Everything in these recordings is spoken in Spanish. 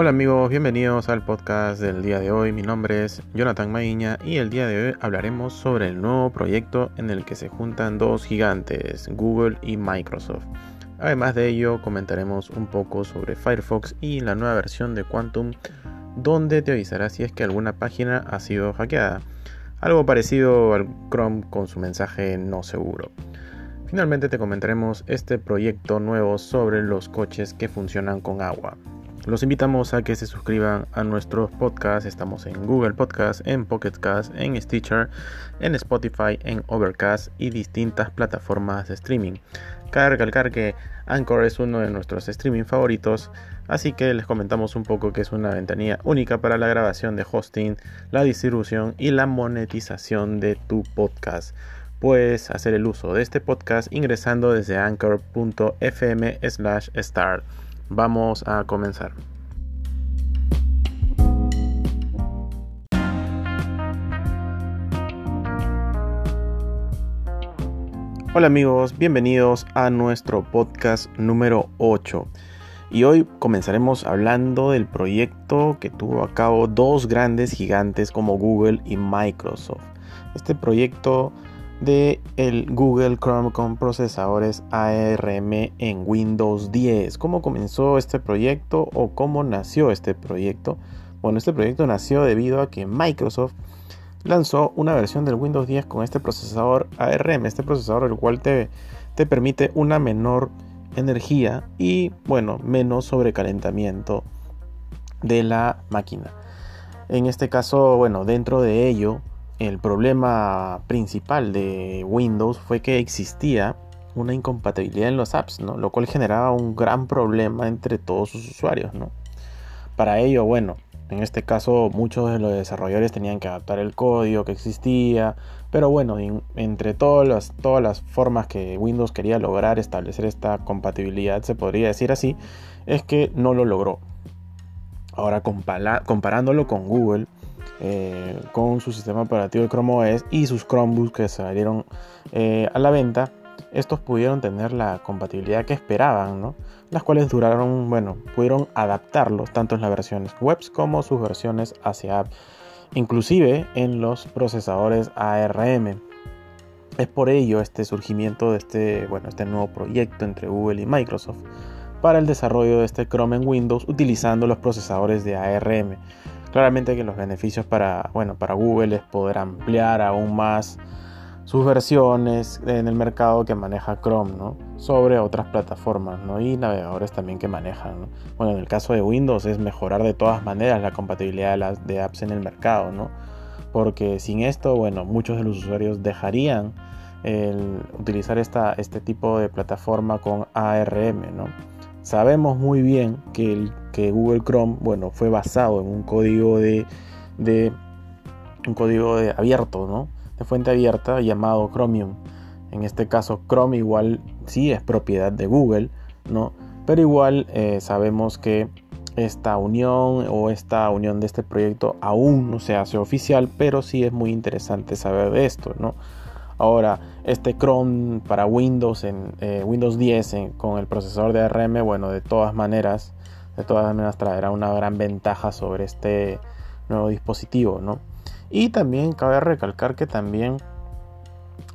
Hola amigos, bienvenidos al podcast del día de hoy. Mi nombre es Jonathan Maiña y el día de hoy hablaremos sobre el nuevo proyecto en el que se juntan dos gigantes, Google y Microsoft. Además de ello, comentaremos un poco sobre Firefox y la nueva versión de Quantum, donde te avisará si es que alguna página ha sido hackeada. Algo parecido al Chrome con su mensaje no seguro. Finalmente te comentaremos este proyecto nuevo sobre los coches que funcionan con agua. Los invitamos a que se suscriban a nuestros podcasts. Estamos en Google Podcast, en Pocket Cast, en Stitcher, en Spotify, en Overcast y distintas plataformas de streaming. Cabe recalcar que Anchor es uno de nuestros streaming favoritos, así que les comentamos un poco que es una ventanilla única para la grabación de hosting, la distribución y la monetización de tu podcast. Puedes hacer el uso de este podcast ingresando desde anchor.fm slash start. Vamos a comenzar. Hola amigos, bienvenidos a nuestro podcast número 8. Y hoy comenzaremos hablando del proyecto que tuvo a cabo dos grandes gigantes como Google y Microsoft. Este proyecto de el Google Chrome con procesadores ARM en Windows 10. ¿Cómo comenzó este proyecto o cómo nació este proyecto? Bueno, este proyecto nació debido a que Microsoft lanzó una versión del Windows 10 con este procesador ARM, este procesador el cual te, te permite una menor energía y bueno, menos sobrecalentamiento de la máquina. En este caso, bueno, dentro de ello el problema principal de Windows fue que existía una incompatibilidad en los apps, ¿no? lo cual generaba un gran problema entre todos sus usuarios. ¿no? Para ello, bueno, en este caso muchos de los desarrolladores tenían que adaptar el código que existía, pero bueno, entre todas las, todas las formas que Windows quería lograr establecer esta compatibilidad, se podría decir así, es que no lo logró. Ahora comparándolo con Google, eh, con su sistema operativo de Chrome OS y sus Chromebooks que salieron eh, a la venta, estos pudieron tener la compatibilidad que esperaban, las cuales duraron, bueno, pudieron adaptarlos tanto en las versiones webs como sus versiones hacia app, inclusive en los procesadores ARM. Es por ello este surgimiento de este, bueno, este nuevo proyecto entre Google y Microsoft para el desarrollo de este Chrome en Windows utilizando los procesadores de ARM. Claramente que los beneficios para, bueno, para Google es poder ampliar aún más sus versiones en el mercado que maneja Chrome, ¿no? Sobre otras plataformas, ¿no? Y navegadores también que manejan, Bueno, en el caso de Windows es mejorar de todas maneras la compatibilidad de, las, apps en el mercado, ¿no? Porque sin esto, bueno, muchos de los usuarios dejarían utilizar esta, este tipo de plataforma con ARM, ¿no? Sabemos muy bien que, el, que Google Chrome, bueno, fue basado en un código de, un código de abierto, ¿no? De fuente abierta llamado Chromium. En este caso, Chrome igual sí es propiedad de Google, ¿no? Pero igual eh, sabemos que esta unión o esta unión de este proyecto aún no se hace oficial, pero sí es muy interesante saber de esto, ¿no? Ahora, este Chrome para Windows en eh, Windows 10 con el procesador de ARM, bueno, de todas maneras, de todas maneras traerá una gran ventaja sobre este nuevo dispositivo, ¿no? Y también cabe recalcar que también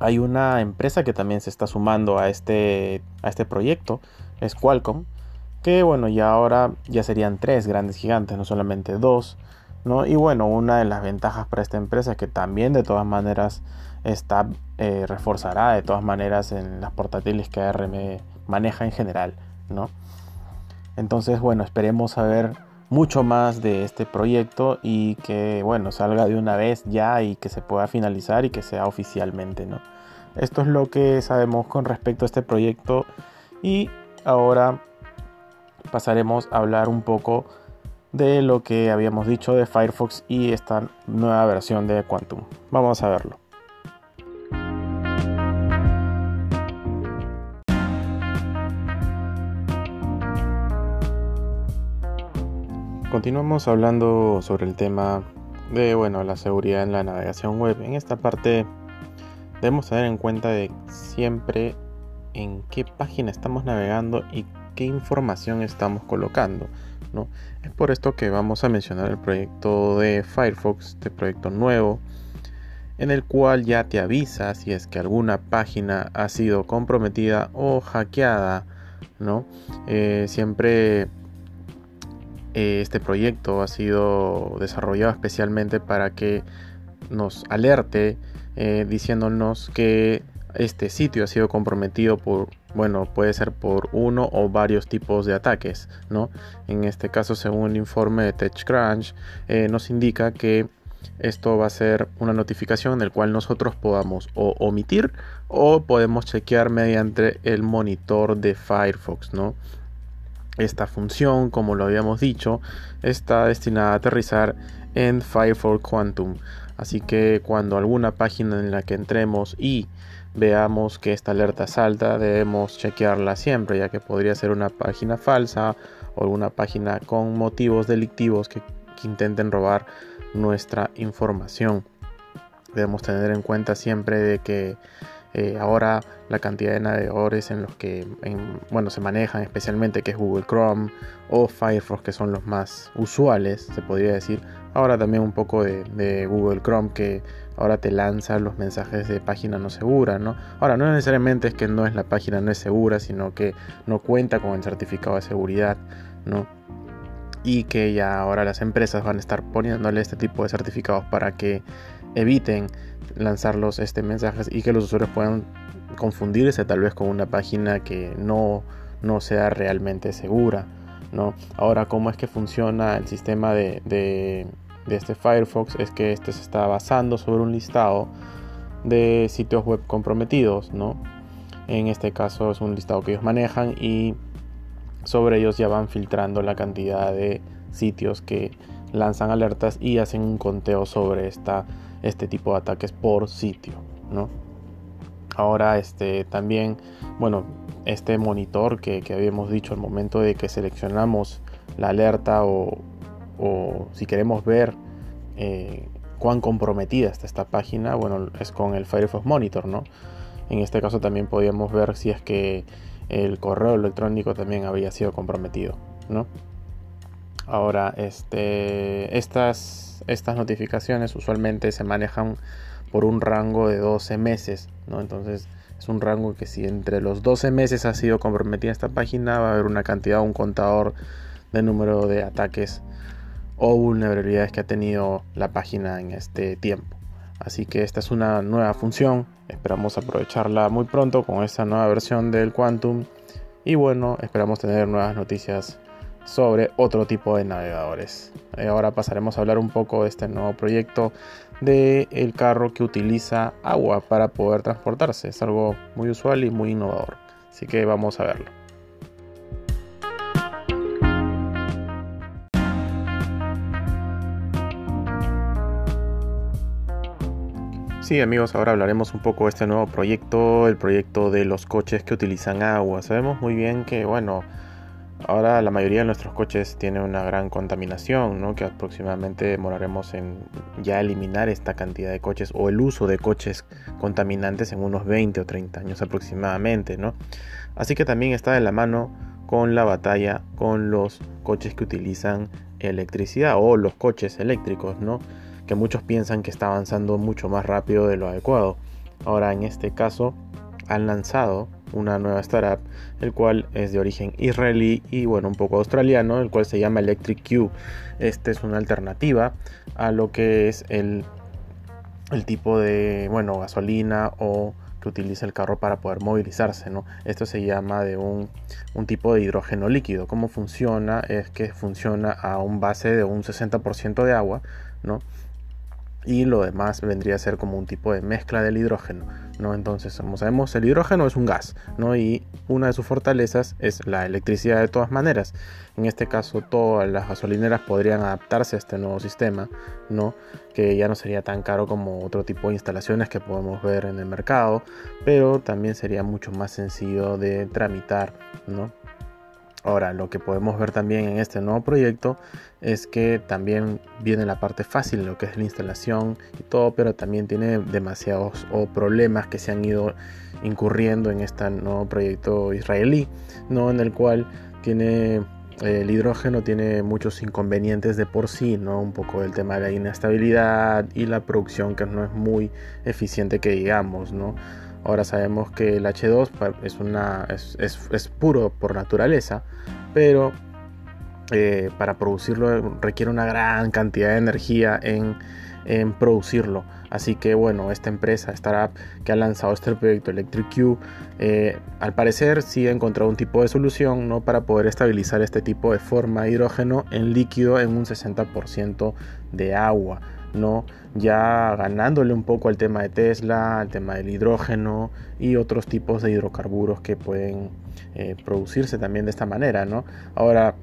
hay una empresa que también se está sumando a este, a este proyecto, es Qualcomm, que bueno, ya ahora ya serían tres grandes gigantes, no solamente dos, ¿no? Y bueno, una de las ventajas para esta empresa es que también de todas maneras esta eh, reforzará de todas maneras en las portátiles que ARM maneja en general, ¿no? Entonces, bueno, esperemos saber mucho más de este proyecto y que, bueno, salga de una vez ya y que se pueda finalizar y que sea oficialmente, ¿no? Esto es lo que sabemos con respecto a este proyecto y ahora pasaremos a hablar un poco de lo que habíamos dicho de Firefox y esta nueva versión de Quantum. Vamos a verlo. Continuamos hablando sobre el tema de bueno, la seguridad en la navegación web. En esta parte debemos tener en cuenta de siempre en qué página estamos navegando y qué información estamos colocando. ¿no? Es por esto que vamos a mencionar el proyecto de Firefox, este proyecto nuevo, en el cual ya te avisa si es que alguna página ha sido comprometida o hackeada. ¿no? Eh, siempre este proyecto ha sido desarrollado especialmente para que nos alerte eh, diciéndonos que este sitio ha sido comprometido por, bueno, puede ser por uno o varios tipos de ataques, ¿no? En este caso, según el informe de TechCrunch, eh, nos indica que esto va a ser una notificación en el cual nosotros podamos o omitir o podemos chequear mediante el monitor de Firefox, ¿no? Esta función, como lo habíamos dicho, está destinada a aterrizar en Firefox Quantum. Así que cuando alguna página en la que entremos y veamos que esta alerta salta, debemos chequearla siempre, ya que podría ser una página falsa o alguna página con motivos delictivos que, intenten robar nuestra información. Debemos tener en cuenta siempre de que eh, ahora la cantidad de navegadores en los que bueno, se manejan especialmente que es Google Chrome o Firefox que son los más usuales se podría decir ahora también un poco de, Google Chrome que ahora te lanza los mensajes de página no segura ¿no? ahora no necesariamente es que no es la página no es segura sino que no cuenta con el certificado de seguridad ¿no? y que ya ahora las empresas van a estar poniéndole este tipo de certificados para que eviten lanzarlos este mensajes y que los usuarios puedan confundirse tal vez con una página que no, no sea realmente segura. ¿no? Ahora, ¿cómo es que funciona el sistema de, de, este Firefox? Es que este se está basando sobre un listado de sitios web comprometidos. ¿no? En este caso es un listado que ellos manejan y sobre ellos ya van filtrando la cantidad de sitios que lanzan alertas y hacen un conteo sobre esta este tipo de ataques por sitio, ¿no? Ahora este también, bueno, este monitor que, habíamos dicho al momento de que seleccionamos la alerta o, si queremos ver eh, cuán comprometida está esta página, bueno, es con el Firefox Monitor, ¿no? En este caso también podíamos ver si es que el correo electrónico también había sido comprometido, ¿no? Ahora, este, estas, estas notificaciones usualmente se manejan por un rango de 12 meses, ¿no? Entonces es un rango que si entre los 12 meses ha sido comprometida esta página, va a haber una cantidad, un contador de número de ataques o vulnerabilidades que ha tenido la página en este tiempo. Así que esta es una nueva función, esperamos aprovecharla muy pronto con esta nueva versión del Quantum y bueno, esperamos tener nuevas noticias sobre otro tipo de navegadores. Eh, ahora pasaremos a hablar un poco de este nuevo proyecto de el carro que utiliza agua para poder transportarse. Es algo muy usual y muy innovador. Así que vamos a verlo. Sí amigos, ahora hablaremos un poco de este nuevo proyecto, el proyecto de los coches que utilizan agua. Sabemos muy bien que, bueno, Ahora la mayoría de nuestros coches tiene una gran contaminación, ¿no? que aproximadamente demoraremos en ya eliminar esta cantidad de coches o el uso de coches contaminantes en unos 20 o 30 años aproximadamente. ¿no? Así que también está de la mano con la batalla con los coches que utilizan electricidad o los coches eléctricos, ¿no? que muchos piensan que está avanzando mucho más rápido de lo adecuado. Ahora en este caso han lanzado una nueva startup, el cual es de origen israelí y bueno, un poco australiano, el cual se llama Electric Q. Este es una alternativa a lo que es el, el tipo de, bueno, gasolina o que utiliza el carro para poder movilizarse, ¿no? Esto se llama de un, un tipo de hidrógeno líquido. ¿Cómo funciona? Es que funciona a un base de un 60% de agua, ¿no? Y lo demás vendría a ser como un tipo de mezcla del hidrógeno, ¿no? Entonces, como sabemos, el hidrógeno es un gas, ¿no? Y una de sus fortalezas es la electricidad de todas maneras. En este caso, todas las gasolineras podrían adaptarse a este nuevo sistema, ¿no? Que ya no sería tan caro como otro tipo de instalaciones que podemos ver en el mercado, pero también sería mucho más sencillo de tramitar, ¿no? Ahora, lo que podemos ver también en este nuevo proyecto es que también viene la parte fácil, lo que es la instalación y todo, pero también tiene demasiados problemas que se han ido incurriendo en este nuevo proyecto israelí, ¿no? en el cual tiene el hidrógeno tiene muchos inconvenientes de por sí, ¿no? Un poco el tema de la inestabilidad y la producción que no es muy eficiente que digamos, ¿no? Ahora sabemos que el H2 es, puro por naturaleza, pero eh, para producirlo requiere una gran cantidad de energía en, producirlo. Así que bueno, esta empresa, startup que ha lanzado este proyecto Electric Q, eh, al parecer sí ha encontrado un tipo de solución ¿no? para poder estabilizar este tipo de forma de hidrógeno en líquido en un 60% de agua. ¿No? ya ganándole un poco al tema de Tesla, al tema del hidrógeno y otros tipos de hidrocarburos que pueden eh, producirse también de esta manera. ¿no? Ahora,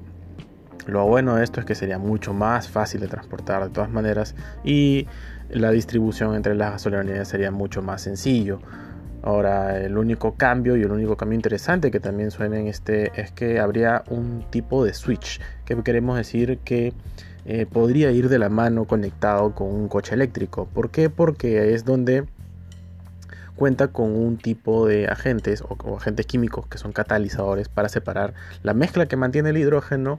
lo bueno de esto es que sería mucho más fácil de transportar de todas maneras y la distribución entre las gasolinerías sería mucho más sencillo. Ahora, el único cambio y el único cambio interesante que también suena en este es que habría un tipo de switch, que queremos decir que eh, podría ir de la mano conectado con un coche eléctrico. ¿Por qué? Porque es donde cuenta con un tipo de agentes o, agentes químicos que son catalizadores para separar la mezcla que mantiene el hidrógeno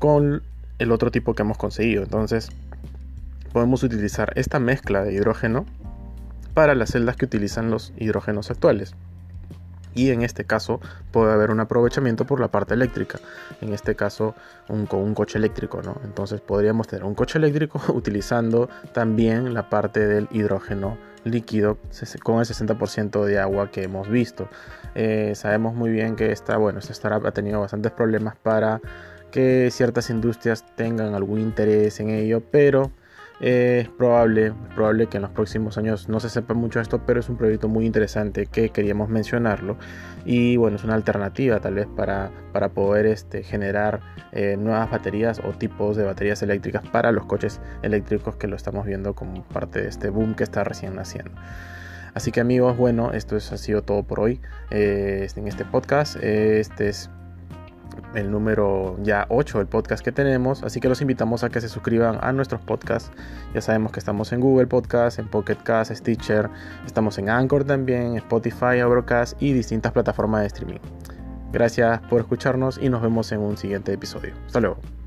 con el otro tipo que hemos conseguido. Entonces podemos utilizar esta mezcla de hidrógeno para las celdas que utilizan los hidrógenos actuales y en este caso puede haber un aprovechamiento por la parte eléctrica, en este caso un, con un coche eléctrico, ¿no? Entonces podríamos tener un coche eléctrico utilizando también la parte del hidrógeno líquido con el 60% de agua que hemos visto. Eh, sabemos muy bien que esta, bueno, esta startup ha tenido bastantes problemas para que ciertas industrias tengan algún interés en ello, pero es probable, probable que en los próximos años no se sepa mucho esto, pero es un proyecto muy interesante que queríamos mencionarlo. Y bueno, es una alternativa tal vez para, para poder este, generar eh, nuevas baterías o tipos de baterías eléctricas para los coches eléctricos que lo estamos viendo como parte de este boom que está recién naciendo. Así que amigos, bueno, esto es, ha sido todo por hoy eh, en este podcast. Este es el número ya 8 del podcast que tenemos, así que los invitamos a que se suscriban a nuestros podcasts. Ya sabemos que estamos en Google Podcast, en Pocket Cast, Stitcher, estamos en Anchor también, Spotify, Overcast y distintas plataformas de streaming. Gracias por escucharnos y nos vemos en un siguiente episodio. Hasta luego.